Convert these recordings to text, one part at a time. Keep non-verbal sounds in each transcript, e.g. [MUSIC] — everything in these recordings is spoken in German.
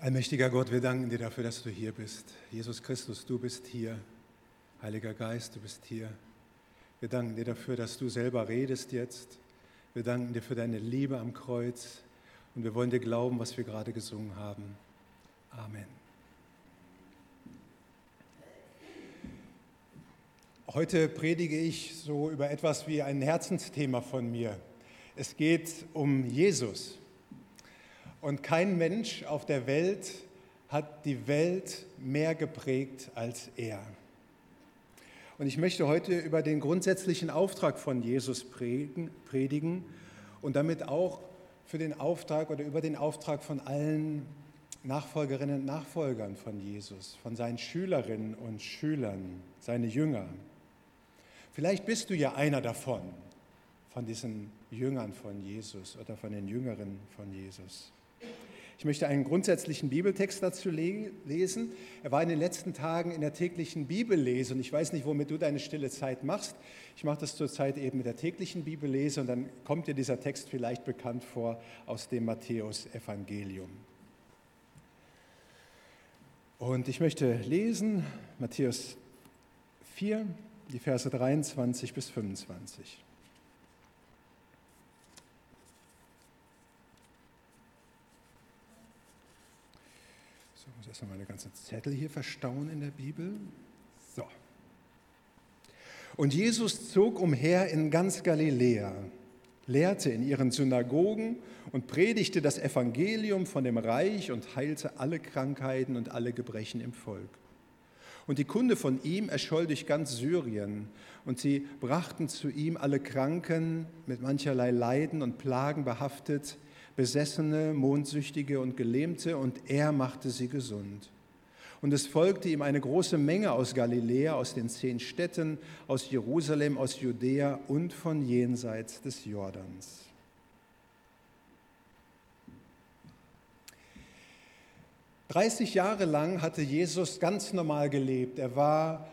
Allmächtiger Gott, wir danken dir dafür, dass du hier bist. Jesus Christus, du bist hier. Heiliger Geist, du bist hier. Wir danken dir dafür, dass du selber redest jetzt. Wir danken dir für deine Liebe am Kreuz und wir wollen dir glauben, was wir gerade gesungen haben. Amen. Heute predige ich so über etwas wie ein Herzensthema von mir. Es geht um Jesus. Und kein Mensch auf der Welt hat die Welt mehr geprägt als er. Und ich möchte heute über den grundsätzlichen Auftrag von Jesus predigen und damit auch für den Auftrag oder über den Auftrag von allen Nachfolgerinnen und Nachfolgern von Jesus, von seinen Schülerinnen und Schülern, seine Jünger. Vielleicht bist du ja einer davon, von diesen Jüngern von Jesus oder von den Jüngeren von Jesus. Ich möchte einen grundsätzlichen Bibeltext dazu lesen. Er war in den letzten Tagen in der täglichen Bibellese und ich weiß nicht, womit du deine stille Zeit machst. Ich mache das zurzeit eben mit der täglichen Bibellese und dann kommt dir dieser Text vielleicht bekannt vor aus dem Matthäus-Evangelium. Und ich möchte lesen Matthäus 4, die Verse 23 bis 25. muss erstmal meine ganzen Zettel hier verstauen in der Bibel. So. Und Jesus zog umher in ganz Galiläa, lehrte in ihren Synagogen und predigte das Evangelium von dem Reich und heilte alle Krankheiten und alle Gebrechen im Volk. Und die Kunde von ihm erscholl durch ganz Syrien. Und sie brachten zu ihm alle Kranken, mit mancherlei Leiden und Plagen behaftet, Besessene, Mondsüchtige und Gelähmte, und er machte sie gesund. Und es folgte ihm eine große Menge aus Galiläa, aus den zehn Städten, aus Jerusalem, aus Judäa und von jenseits des Jordans. Dreißig Jahre lang hatte Jesus ganz normal gelebt. Er war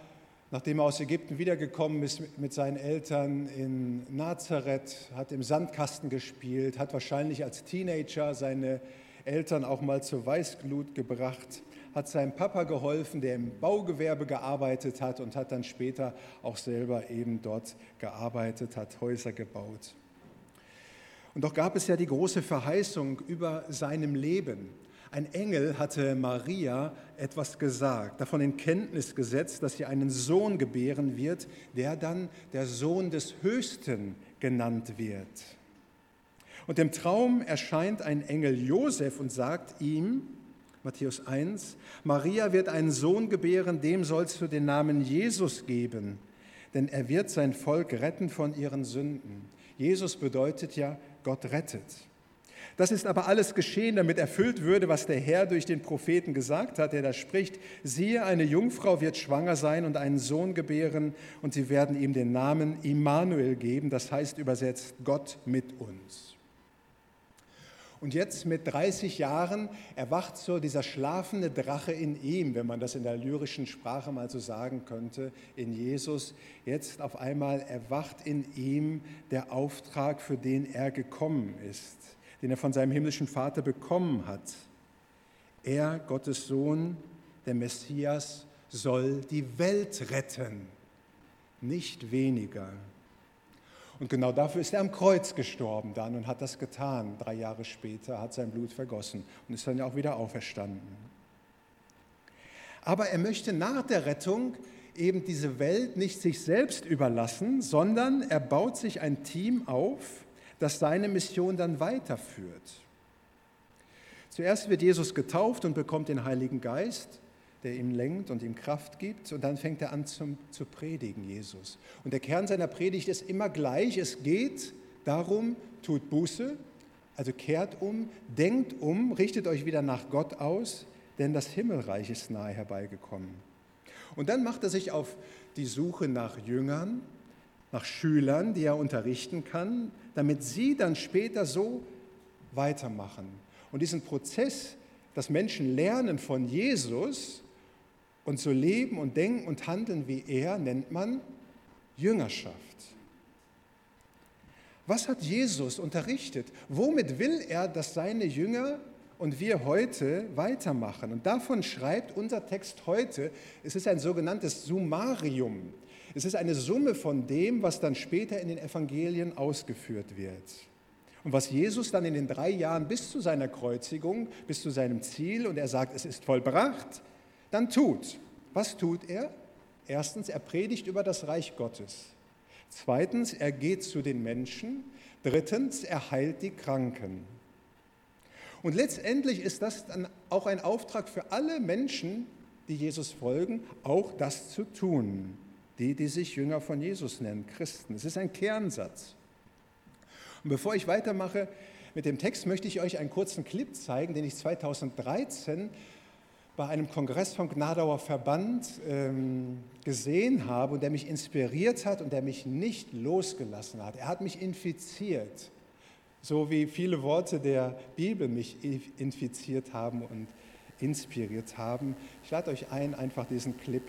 nachdem er aus Ägypten wiedergekommen ist mit seinen Eltern in Nazareth, hat im Sandkasten gespielt, hat wahrscheinlich als Teenager seine Eltern auch mal zur Weißglut gebracht, hat seinem Papa geholfen, der im Baugewerbe gearbeitet hat und hat dann später auch selber eben dort gearbeitet, hat Häuser gebaut. Und doch gab es ja die große Verheißung über seinem Leben. Ein Engel hatte Maria etwas gesagt, davon in Kenntnis gesetzt, dass sie einen Sohn gebären wird, der dann der Sohn des Höchsten genannt wird. Und im Traum erscheint ein Engel Josef und sagt ihm, Matthäus 1, Maria wird einen Sohn gebären, dem sollst du den Namen Jesus geben, denn er wird sein Volk retten von ihren Sünden. Jesus bedeutet ja, Gott rettet. Das ist aber alles geschehen, damit erfüllt würde, was der Herr durch den Propheten gesagt hat, der da spricht, siehe, eine Jungfrau wird schwanger sein und einen Sohn gebären und sie werden ihm den Namen Immanuel geben, das heißt übersetzt Gott mit uns. Und jetzt mit 30 Jahren erwacht so dieser schlafende Drache in ihm, wenn man das in der lyrischen Sprache mal so sagen könnte, in Jesus. Jetzt auf einmal erwacht in ihm der Auftrag, für den er gekommen ist den er von seinem himmlischen Vater bekommen hat. Er, Gottes Sohn, der Messias, soll die Welt retten, nicht weniger. Und genau dafür ist er am Kreuz gestorben dann und hat das getan. Drei Jahre später hat sein Blut vergossen und ist dann ja auch wieder auferstanden. Aber er möchte nach der Rettung eben diese Welt nicht sich selbst überlassen, sondern er baut sich ein Team auf, das seine Mission dann weiterführt. Zuerst wird Jesus getauft und bekommt den Heiligen Geist, der ihm lenkt und ihm Kraft gibt. Und dann fängt er an zum, zu predigen, Jesus. Und der Kern seiner Predigt ist immer gleich. Es geht darum, tut Buße, also kehrt um, denkt um, richtet euch wieder nach Gott aus, denn das Himmelreich ist nahe herbeigekommen. Und dann macht er sich auf die Suche nach Jüngern, nach Schülern, die er unterrichten kann, damit sie dann später so weitermachen. Und diesen Prozess, dass Menschen lernen von Jesus und so leben und denken und handeln wie er, nennt man Jüngerschaft. Was hat Jesus unterrichtet? Womit will er, dass seine Jünger und wir heute weitermachen. Und davon schreibt unser Text heute, es ist ein sogenanntes Summarium. Es ist eine Summe von dem, was dann später in den Evangelien ausgeführt wird. Und was Jesus dann in den drei Jahren bis zu seiner Kreuzigung, bis zu seinem Ziel, und er sagt, es ist vollbracht, dann tut. Was tut er? Erstens, er predigt über das Reich Gottes. Zweitens, er geht zu den Menschen. Drittens, er heilt die Kranken. Und letztendlich ist das dann auch ein Auftrag für alle Menschen, die Jesus folgen, auch das zu tun. Die, die sich Jünger von Jesus nennen, Christen. Es ist ein Kernsatz. Und bevor ich weitermache mit dem Text, möchte ich euch einen kurzen Clip zeigen, den ich 2013 bei einem Kongress vom Gnadauer Verband ähm, gesehen habe und der mich inspiriert hat und der mich nicht losgelassen hat. Er hat mich infiziert so wie viele Worte der Bibel mich infiziert haben und inspiriert haben. Ich lade euch ein, einfach diesen Clip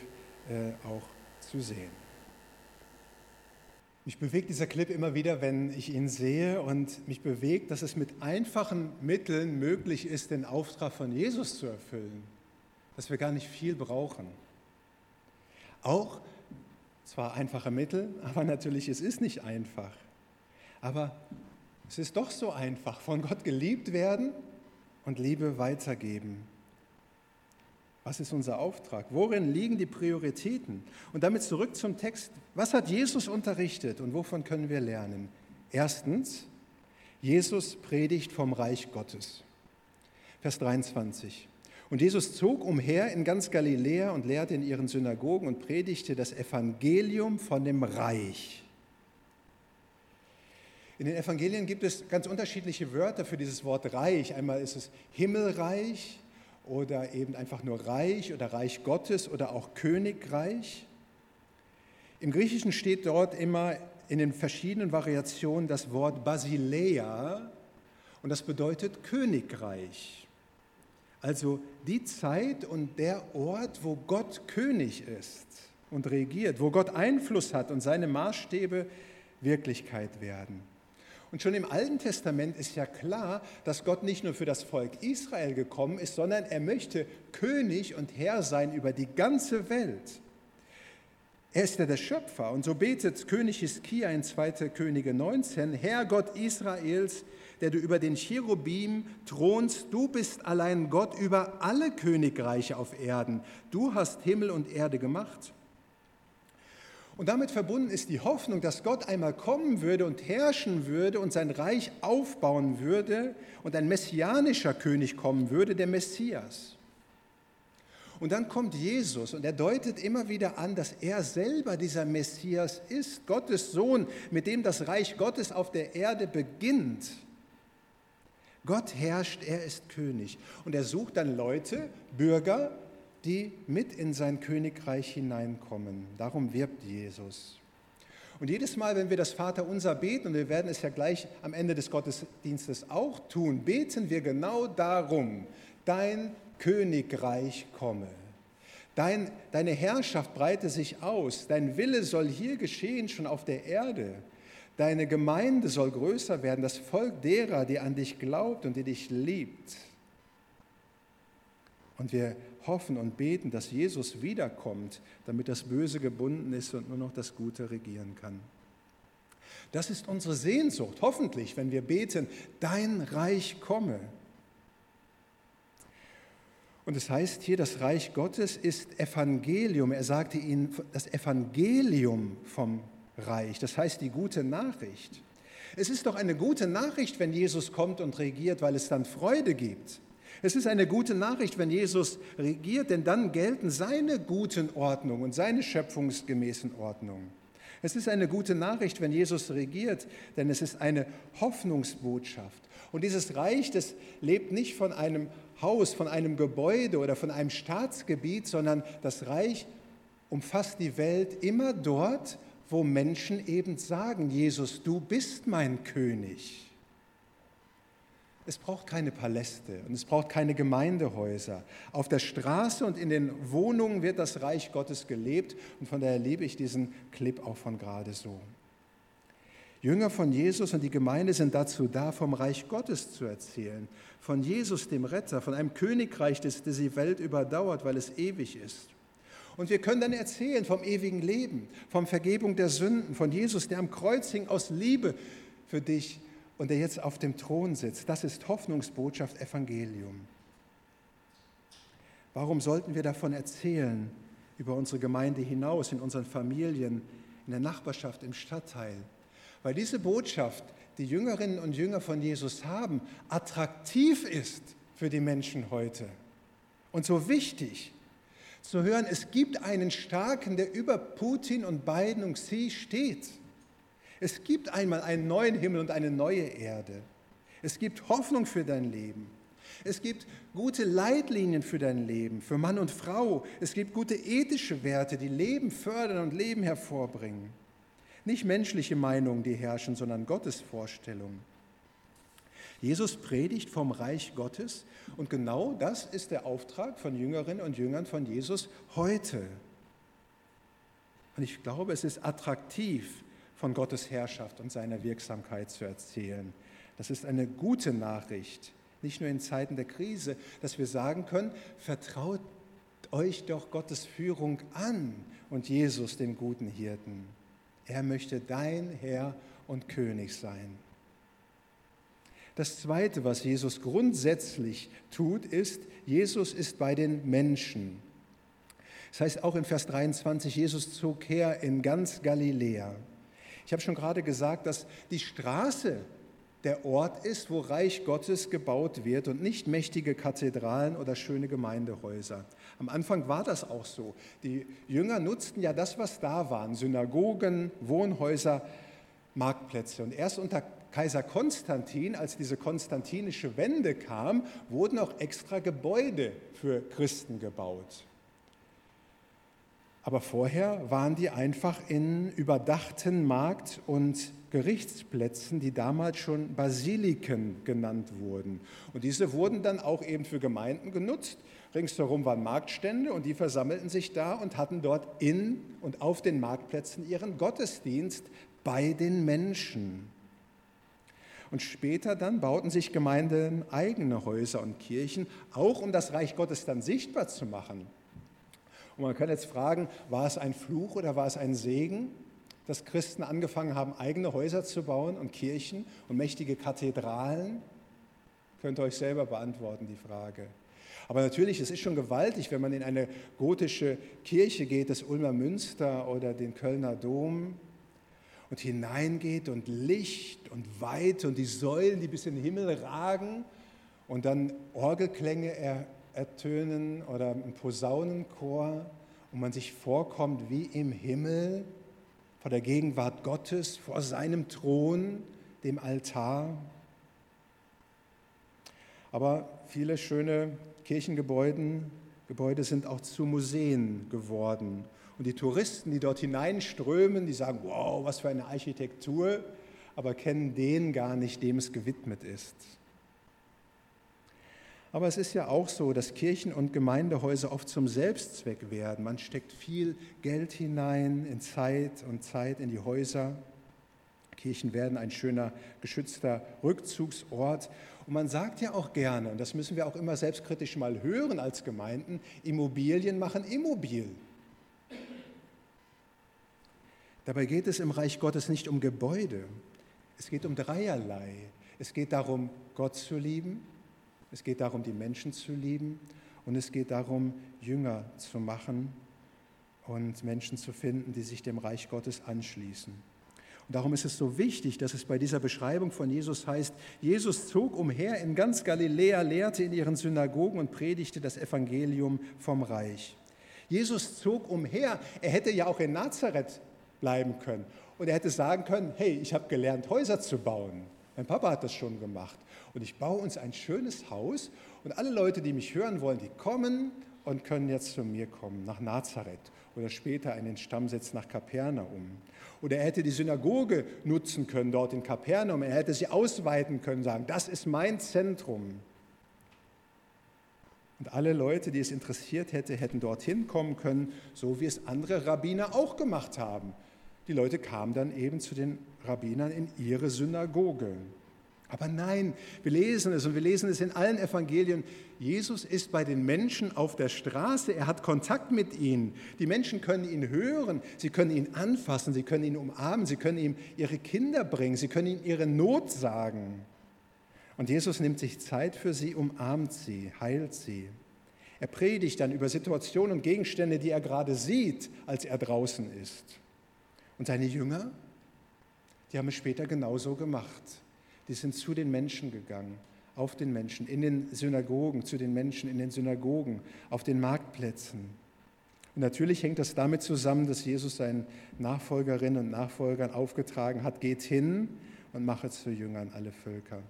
äh, auch zu sehen. Mich bewegt dieser Clip immer wieder, wenn ich ihn sehe und mich bewegt, dass es mit einfachen Mitteln möglich ist, den Auftrag von Jesus zu erfüllen, dass wir gar nicht viel brauchen. Auch zwar einfache Mittel, aber natürlich es ist nicht einfach. Aber es ist doch so einfach, von Gott geliebt werden und Liebe weitergeben. Was ist unser Auftrag? Worin liegen die Prioritäten? Und damit zurück zum Text. Was hat Jesus unterrichtet und wovon können wir lernen? Erstens, Jesus predigt vom Reich Gottes. Vers 23. Und Jesus zog umher in ganz Galiläa und lehrte in ihren Synagogen und predigte das Evangelium von dem Reich in den Evangelien gibt es ganz unterschiedliche Wörter für dieses Wort Reich. Einmal ist es Himmelreich oder eben einfach nur Reich oder Reich Gottes oder auch Königreich. Im Griechischen steht dort immer in den verschiedenen Variationen das Wort Basileia und das bedeutet Königreich. Also die Zeit und der Ort, wo Gott König ist und regiert, wo Gott Einfluss hat und seine Maßstäbe Wirklichkeit werden. Und schon im Alten Testament ist ja klar, dass Gott nicht nur für das Volk Israel gekommen ist, sondern er möchte König und Herr sein über die ganze Welt. Er ist ja der Schöpfer und so betet König Hiskia in 2. Könige 19, Herr Gott Israels, der du über den Cherubim thronst, du bist allein Gott über alle Königreiche auf Erden. Du hast Himmel und Erde gemacht. Und damit verbunden ist die Hoffnung, dass Gott einmal kommen würde und herrschen würde und sein Reich aufbauen würde und ein messianischer König kommen würde, der Messias. Und dann kommt Jesus und er deutet immer wieder an, dass er selber dieser Messias ist, Gottes Sohn, mit dem das Reich Gottes auf der Erde beginnt. Gott herrscht, er ist König. Und er sucht dann Leute, Bürger, die mit in sein Königreich hineinkommen. Darum wirbt Jesus. Und jedes Mal, wenn wir das Vaterunser beten, und wir werden es ja gleich am Ende des Gottesdienstes auch tun, beten wir genau darum, dein Königreich komme. Dein, deine Herrschaft breite sich aus. Dein Wille soll hier geschehen, schon auf der Erde. Deine Gemeinde soll größer werden, das Volk derer, die an dich glaubt und die dich liebt. Und wir hoffen und beten, dass Jesus wiederkommt, damit das Böse gebunden ist und nur noch das Gute regieren kann. Das ist unsere Sehnsucht, hoffentlich, wenn wir beten, dein Reich komme. Und es heißt hier, das Reich Gottes ist Evangelium. Er sagte ihnen das Evangelium vom Reich, das heißt die gute Nachricht. Es ist doch eine gute Nachricht, wenn Jesus kommt und regiert, weil es dann Freude gibt. Es ist eine gute Nachricht, wenn Jesus regiert, denn dann gelten seine guten Ordnungen und seine schöpfungsgemäßen Ordnungen. Es ist eine gute Nachricht, wenn Jesus regiert, denn es ist eine Hoffnungsbotschaft. Und dieses Reich, das lebt nicht von einem Haus, von einem Gebäude oder von einem Staatsgebiet, sondern das Reich umfasst die Welt immer dort, wo Menschen eben sagen, Jesus, du bist mein König. Es braucht keine Paläste und es braucht keine Gemeindehäuser. Auf der Straße und in den Wohnungen wird das Reich Gottes gelebt und von daher liebe ich diesen Clip auch von gerade so. Jünger von Jesus und die Gemeinde sind dazu da, vom Reich Gottes zu erzählen, von Jesus, dem Retter, von einem Königreich, das, das die Welt überdauert, weil es ewig ist. Und wir können dann erzählen vom ewigen Leben, vom Vergebung der Sünden, von Jesus, der am Kreuz hing aus Liebe für dich und der jetzt auf dem Thron sitzt. Das ist Hoffnungsbotschaft, Evangelium. Warum sollten wir davon erzählen, über unsere Gemeinde hinaus, in unseren Familien, in der Nachbarschaft, im Stadtteil? Weil diese Botschaft, die Jüngerinnen und Jünger von Jesus haben, attraktiv ist für die Menschen heute und so wichtig zu hören, es gibt einen Starken, der über Putin und Biden und Xi steht. Es gibt einmal einen neuen Himmel und eine neue Erde. Es gibt Hoffnung für dein Leben. Es gibt gute Leitlinien für dein Leben, für Mann und Frau. Es gibt gute ethische Werte, die Leben fördern und Leben hervorbringen. Nicht menschliche Meinungen, die herrschen, sondern Gottes Vorstellungen. Jesus predigt vom Reich Gottes und genau das ist der Auftrag von Jüngerinnen und Jüngern von Jesus heute. Und ich glaube, es ist attraktiv, von Gottes Herrschaft und seiner Wirksamkeit zu erzählen. Das ist eine gute Nachricht, nicht nur in Zeiten der Krise, dass wir sagen können, vertraut euch doch Gottes Führung an und Jesus, dem guten Hirten. Er möchte dein Herr und König sein. Das Zweite, was Jesus grundsätzlich tut, ist, Jesus ist bei den Menschen. Das heißt auch in Vers 23, Jesus zog her in ganz Galiläa. Ich habe schon gerade gesagt, dass die Straße der Ort ist, wo Reich Gottes gebaut wird und nicht mächtige Kathedralen oder schöne Gemeindehäuser. Am Anfang war das auch so. Die Jünger nutzten ja das, was da waren, Synagogen, Wohnhäuser, Marktplätze. Und erst unter Kaiser Konstantin, als diese konstantinische Wende kam, wurden auch extra Gebäude für Christen gebaut. Aber vorher waren die einfach in überdachten Markt- und Gerichtsplätzen, die damals schon Basiliken genannt wurden. Und diese wurden dann auch eben für Gemeinden genutzt. Ringsherum waren Marktstände und die versammelten sich da und hatten dort in und auf den Marktplätzen ihren Gottesdienst bei den Menschen. Und später dann bauten sich Gemeinden eigene Häuser und Kirchen, auch um das Reich Gottes dann sichtbar zu machen. Und man kann jetzt fragen, war es ein Fluch oder war es ein Segen, dass Christen angefangen haben, eigene Häuser zu bauen und Kirchen und mächtige Kathedralen? Könnt ihr euch selber beantworten, die Frage. Aber natürlich, es ist schon gewaltig, wenn man in eine gotische Kirche geht, das Ulmer Münster oder den Kölner Dom, und hineingeht und Licht und Weite und die Säulen, die bis in den Himmel ragen und dann Orgelklänge ertönen oder ein Posaunenchor und man sich vorkommt wie im Himmel vor der Gegenwart Gottes, vor seinem Thron, dem Altar. Aber viele schöne Kirchengebäude Gebäude sind auch zu Museen geworden. Und die Touristen, die dort hineinströmen, die sagen, wow, was für eine Architektur, aber kennen den gar nicht, dem es gewidmet ist. Aber es ist ja auch so, dass Kirchen und Gemeindehäuser oft zum Selbstzweck werden. Man steckt viel Geld hinein, in Zeit und Zeit in die Häuser. Kirchen werden ein schöner, geschützter Rückzugsort. Und man sagt ja auch gerne, und das müssen wir auch immer selbstkritisch mal hören als Gemeinden, Immobilien machen immobil. Dabei geht es im Reich Gottes nicht um Gebäude. Es geht um dreierlei. Es geht darum, Gott zu lieben, es geht darum, die Menschen zu lieben und es geht darum, Jünger zu machen und Menschen zu finden, die sich dem Reich Gottes anschließen. Und darum ist es so wichtig, dass es bei dieser Beschreibung von Jesus heißt, Jesus zog umher in ganz Galiläa, lehrte in ihren Synagogen und predigte das Evangelium vom Reich. Jesus zog umher. Er hätte ja auch in Nazareth bleiben können. Und er hätte sagen können, hey, ich habe gelernt, Häuser zu bauen. Mein Papa hat das schon gemacht. Und ich baue uns ein schönes Haus und alle Leute, die mich hören wollen, die kommen und können jetzt zu mir kommen, nach Nazareth oder später in den Stammsitz nach Kapernaum. Oder er hätte die Synagoge nutzen können dort in Kapernaum, er hätte sie ausweiten können, sagen, das ist mein Zentrum. Und alle Leute, die es interessiert hätte, hätten dorthin kommen können, so wie es andere Rabbiner auch gemacht haben. die Leute kamen dann eben zu den Rabbinern in ihre Synagoge. Aber nein, wir lesen es und wir lesen es in allen Evangelien. Jesus ist bei den Menschen auf der Straße, er hat Kontakt mit ihnen. Die Menschen können ihn hören, sie können ihn anfassen, sie können ihn umarmen, sie können ihm ihre Kinder bringen, sie können ihm ihre Not sagen. Und Jesus nimmt sich Zeit für sie, umarmt sie, heilt sie. Er predigt dann über Situationen und Gegenstände, die er gerade sieht, als er draußen ist. Und seine Jünger, die haben es später genauso gemacht. Die sind zu den Menschen gegangen, auf den Menschen, in den Synagogen, zu den Menschen in den Synagogen, auf den Marktplätzen. Und natürlich hängt das damit zusammen, dass Jesus seinen Nachfolgerinnen und Nachfolgern aufgetragen hat, geht hin und mache zu Jüngern alle Völker.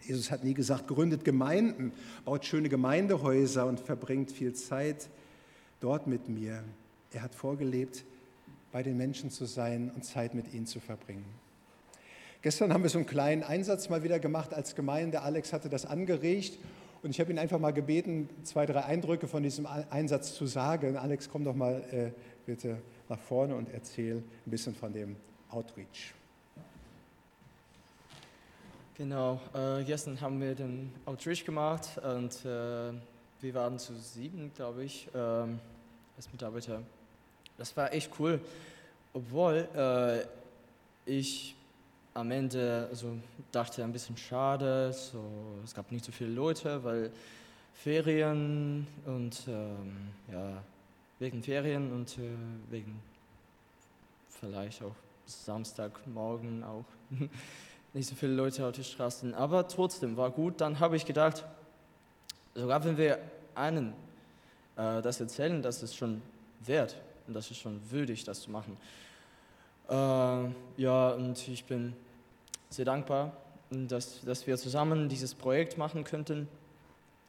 Jesus hat nie gesagt, gründet Gemeinden, baut schöne Gemeindehäuser und verbringt viel Zeit dort mit mir. Er hat vorgelebt, bei den Menschen zu sein und Zeit mit ihnen zu verbringen. Gestern haben wir so einen kleinen Einsatz mal wieder gemacht als Gemeinde. Alex hatte das angeregt und ich habe ihn einfach mal gebeten, zwei, drei Eindrücke von diesem Einsatz zu sagen. Alex, komm doch mal äh, bitte nach vorne und erzähl ein bisschen von dem Outreach. Genau, äh, gestern haben wir den Outreach gemacht und äh, wir waren zu sieben, glaube ich, äh, als Mitarbeiter. Das war echt cool, obwohl äh, ich am Ende also dachte ein bisschen schade, so, es gab nicht so viele Leute, weil Ferien und ähm, ja, wegen Ferien und äh, wegen vielleicht auch Samstagmorgen auch [LAUGHS] nicht so viele Leute auf den Straßen. Aber trotzdem war gut. Dann habe ich gedacht, sogar wenn wir einen äh, das erzählen, das ist schon wert und das ist schon würdig, das zu machen. Äh, ja, und ich bin sehr dankbar, dass, dass wir zusammen dieses Projekt machen könnten.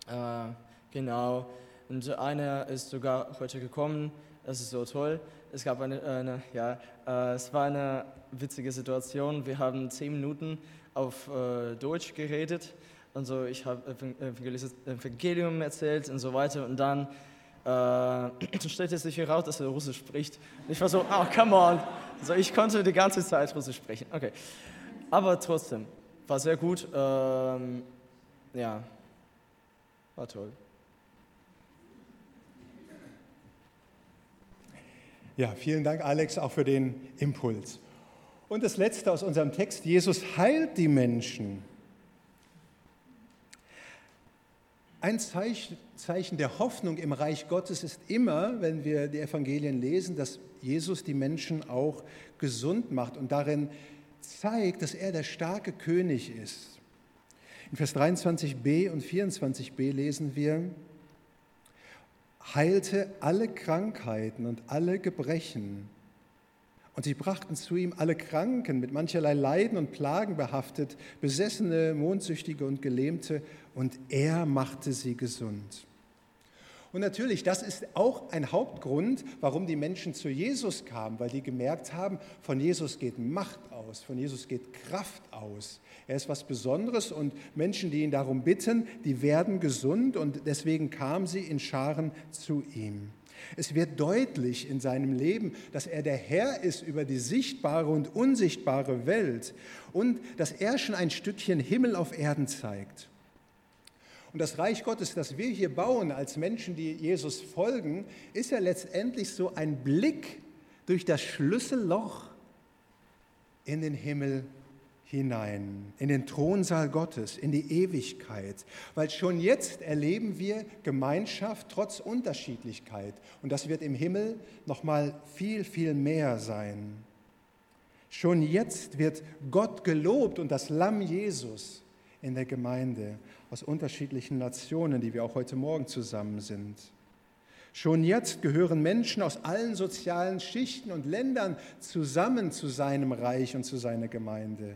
Äh, genau. Und einer ist sogar heute gekommen. Das ist so toll. Es gab eine, eine ja, äh, es war eine witzige Situation. Wir haben zehn Minuten auf äh, Deutsch geredet. Und so, ich habe Evangelium erzählt und so weiter. Und dann äh, [CLEARS THROAT] stellte sich heraus, dass er Russisch spricht. Ich war so, oh, come on. Also ich konnte die ganze Zeit Russisch sprechen. Okay. Aber trotzdem, war sehr gut. Ähm, ja, war toll. Ja, vielen Dank, Alex, auch für den Impuls. Und das Letzte aus unserem Text, Jesus heilt die Menschen. Ein Zeichen der Hoffnung im Reich Gottes ist immer, wenn wir die Evangelien lesen, dass Jesus die Menschen auch gesund macht und darin zeigt, dass er der starke König ist. In Vers 23b und 24b lesen wir, heilte alle Krankheiten und alle Gebrechen. Und sie brachten zu ihm alle Kranken, mit mancherlei Leiden und Plagen behaftet, Besessene, Mondsüchtige und Gelähmte, und er machte sie gesund. Und natürlich, das ist auch ein Hauptgrund, warum die Menschen zu Jesus kamen, weil die gemerkt haben, von Jesus geht Macht aus, von Jesus geht Kraft aus. Er ist was Besonderes und Menschen, die ihn darum bitten, die werden gesund und deswegen kamen sie in Scharen zu ihm. Es wird deutlich in seinem Leben, dass er der Herr ist über die sichtbare und unsichtbare Welt und dass er schon ein Stückchen Himmel auf Erden zeigt. Und das Reich Gottes, das wir hier bauen als Menschen, die Jesus folgen, ist ja letztendlich so ein Blick durch das Schlüsselloch in den Himmel hinein, in den Thronsaal Gottes, in die Ewigkeit. Weil schon jetzt erleben wir Gemeinschaft trotz Unterschiedlichkeit. Und das wird im Himmel noch mal viel, viel mehr sein. Schon jetzt wird Gott gelobt und das Lamm Jesus in der Gemeinde aus unterschiedlichen Nationen, die wir auch heute Morgen zusammen sind. Schon jetzt gehören Menschen aus allen sozialen Schichten und Ländern zusammen zu seinem Reich und zu seiner Gemeinde.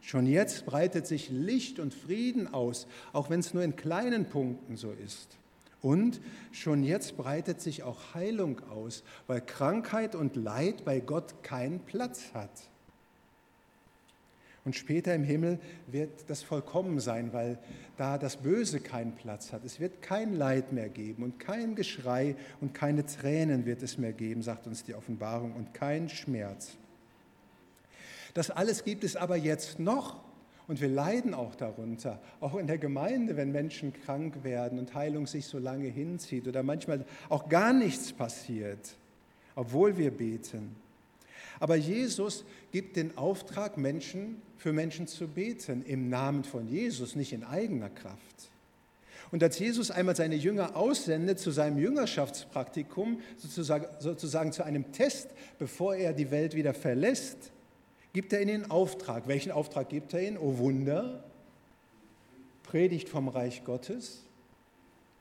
Schon jetzt breitet sich Licht und Frieden aus, auch wenn es nur in kleinen Punkten so ist. Und schon jetzt breitet sich auch Heilung aus, weil Krankheit und Leid bei Gott keinen Platz hat. Und später im Himmel wird das vollkommen sein, weil da das Böse keinen Platz hat. Es wird kein Leid mehr geben und kein Geschrei und keine Tränen wird es mehr geben, sagt uns die Offenbarung, und kein Schmerz. Das alles gibt es aber jetzt noch und wir leiden auch darunter, auch in der Gemeinde, wenn Menschen krank werden und Heilung sich so lange hinzieht oder manchmal auch gar nichts passiert, obwohl wir beten. Aber Jesus gibt den Auftrag, Menschen für Menschen zu beten, im Namen von Jesus, nicht in eigener Kraft. Und als Jesus einmal seine Jünger aussendet zu seinem Jüngerschaftspraktikum, sozusagen, sozusagen zu einem Test, bevor er die Welt wieder verlässt, gibt er ihnen Auftrag. Welchen Auftrag gibt er ihnen? Oh Wunder, predigt vom Reich Gottes,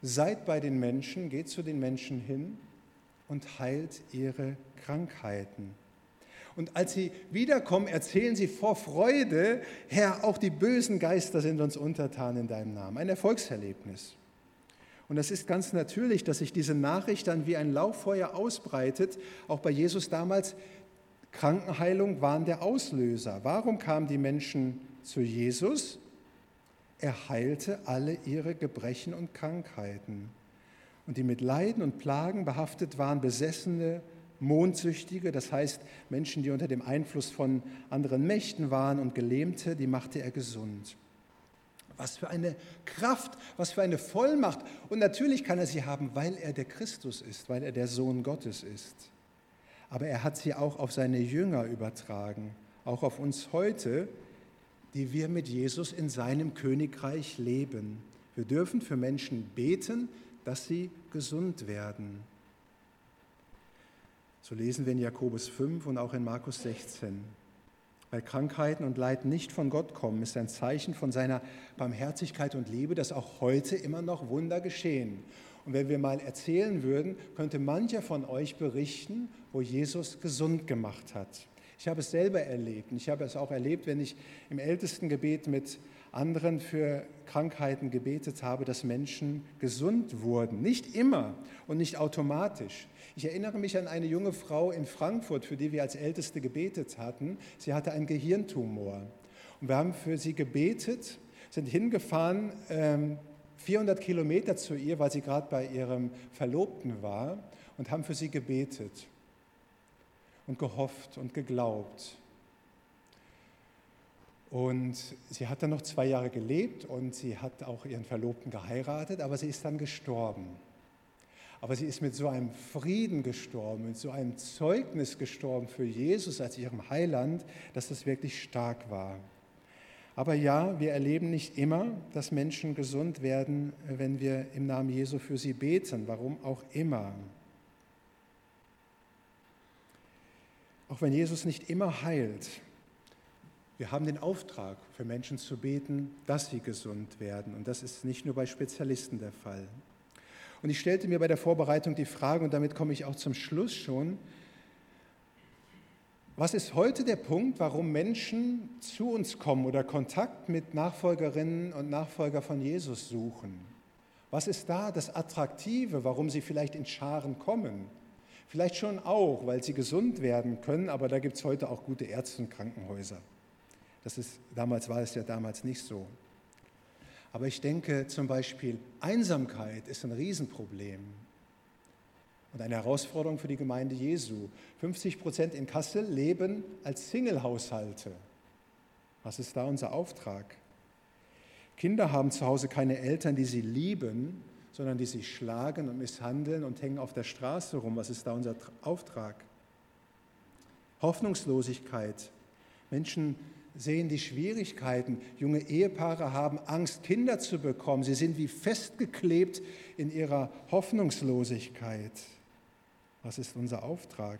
seid bei den Menschen, geht zu den Menschen hin und heilt ihre Krankheiten. Und als sie wiederkommen, erzählen sie vor Freude, Herr, auch die bösen Geister sind uns untertan in deinem Namen. Ein Erfolgserlebnis. Und es ist ganz natürlich, dass sich diese Nachricht dann wie ein Lauffeuer ausbreitet. Auch bei Jesus damals, Krankenheilung waren der Auslöser. Warum kamen die Menschen zu Jesus? Er heilte alle ihre Gebrechen und Krankheiten. Und die mit Leiden und Plagen behaftet waren, Besessene, Mondsüchtige, das heißt Menschen, die unter dem Einfluss von anderen Mächten waren und Gelähmte, die machte er gesund. Was für eine Kraft, was für eine Vollmacht. Und natürlich kann er sie haben, weil er der Christus ist, weil er der Sohn Gottes ist. Aber er hat sie auch auf seine Jünger übertragen, auch auf uns heute, die wir mit Jesus in seinem Königreich leben. Wir dürfen für Menschen beten, dass sie gesund werden. So lesen wir in Jakobus 5 und auch in Markus 16. Weil Krankheiten und Leid nicht von Gott kommen, ist ein Zeichen von seiner Barmherzigkeit und Liebe, dass auch heute immer noch Wunder geschehen. Und wenn wir mal erzählen würden, könnte mancher von euch berichten, wo Jesus gesund gemacht hat. Ich habe es selber erlebt und ich habe es auch erlebt, wenn ich im Ältestengebet mit anderen für Krankheiten gebetet habe, dass Menschen gesund wurden. Nicht immer und nicht automatisch. Ich erinnere mich an eine junge Frau in Frankfurt, für die wir als Älteste gebetet hatten. Sie hatte einen Gehirntumor. Und wir haben für sie gebetet, sind hingefahren, 400 ähm, Kilometer zu ihr, weil sie gerade bei ihrem Verlobten war, und haben für sie gebetet und gehofft und geglaubt. Und sie hat dann noch zwei Jahre gelebt und sie hat auch ihren Verlobten geheiratet, aber sie ist dann gestorben. Aber sie ist mit so einem Frieden gestorben, mit so einem Zeugnis gestorben für Jesus als ihrem Heiland, dass das wirklich stark war. Aber ja, wir erleben nicht immer, dass Menschen gesund werden, wenn wir im Namen Jesu für sie beten, warum auch immer. Auch wenn Jesus nicht immer heilt, wir haben den Auftrag, für Menschen zu beten, dass sie gesund werden. Und das ist nicht nur bei Spezialisten der Fall. Und ich stellte mir bei der Vorbereitung die Frage, und damit komme ich auch zum Schluss schon, was ist heute der Punkt, warum Menschen zu uns kommen oder Kontakt mit Nachfolgerinnen und Nachfolger von Jesus suchen? Was ist da das Attraktive, warum sie vielleicht in Scharen kommen? Vielleicht schon auch, weil sie gesund werden können, aber da gibt es heute auch gute Ärzte und Krankenhäuser. Das ist, damals war es ja damals nicht so. Aber ich denke zum Beispiel, Einsamkeit ist ein Riesenproblem und eine Herausforderung für die Gemeinde Jesu. 50 Prozent in Kassel leben als Single-Haushalte. Was ist da unser Auftrag? Kinder haben zu Hause keine Eltern, die sie lieben, sondern die sie schlagen und misshandeln und hängen auf der Straße rum. Was ist da unser Auftrag? Hoffnungslosigkeit. Menschen sehen die Schwierigkeiten. Junge Ehepaare haben Angst, Kinder zu bekommen. Sie sind wie festgeklebt in ihrer Hoffnungslosigkeit. Was ist unser Auftrag?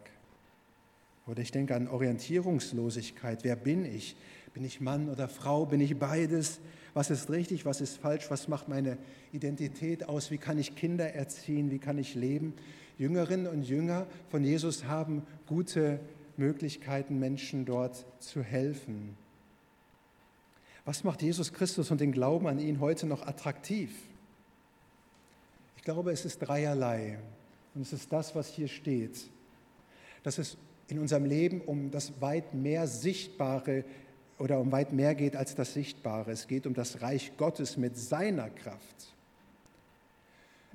Oder ich denke an Orientierungslosigkeit. Wer bin ich? Bin ich Mann oder Frau? Bin ich beides? Was ist richtig? Was ist falsch? Was macht meine Identität aus? Wie kann ich Kinder erziehen? Wie kann ich leben? Jüngerinnen und Jünger von Jesus haben gute Möglichkeiten, Menschen dort zu helfen. Was macht Jesus Christus und den Glauben an ihn heute noch attraktiv? Ich glaube, es ist dreierlei. Und es ist das, was hier steht. Dass es in unserem Leben um das weit mehr Sichtbare oder um weit mehr geht als das Sichtbare. Es geht um das Reich Gottes mit seiner Kraft.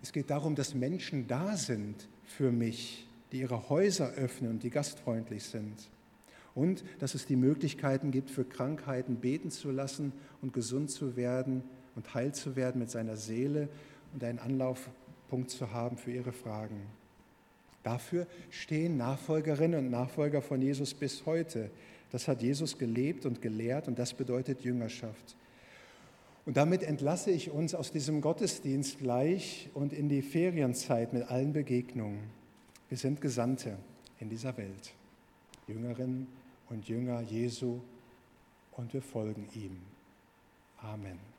Es geht darum, dass Menschen da sind für mich, die ihre Häuser öffnen und die gastfreundlich sind. Und dass es die Möglichkeiten gibt, für Krankheiten beten zu lassen und gesund zu werden und heil zu werden mit seiner Seele und einen Anlaufpunkt zu haben für ihre Fragen. Dafür stehen Nachfolgerinnen und Nachfolger von Jesus bis heute. Das hat Jesus gelebt und gelehrt und das bedeutet Jüngerschaft. Und damit entlasse ich uns aus diesem Gottesdienst gleich und in die Ferienzeit mit allen Begegnungen. Wir sind Gesandte in dieser Welt, Jüngerinnen und Jünger Jesu und wir folgen ihm. Amen.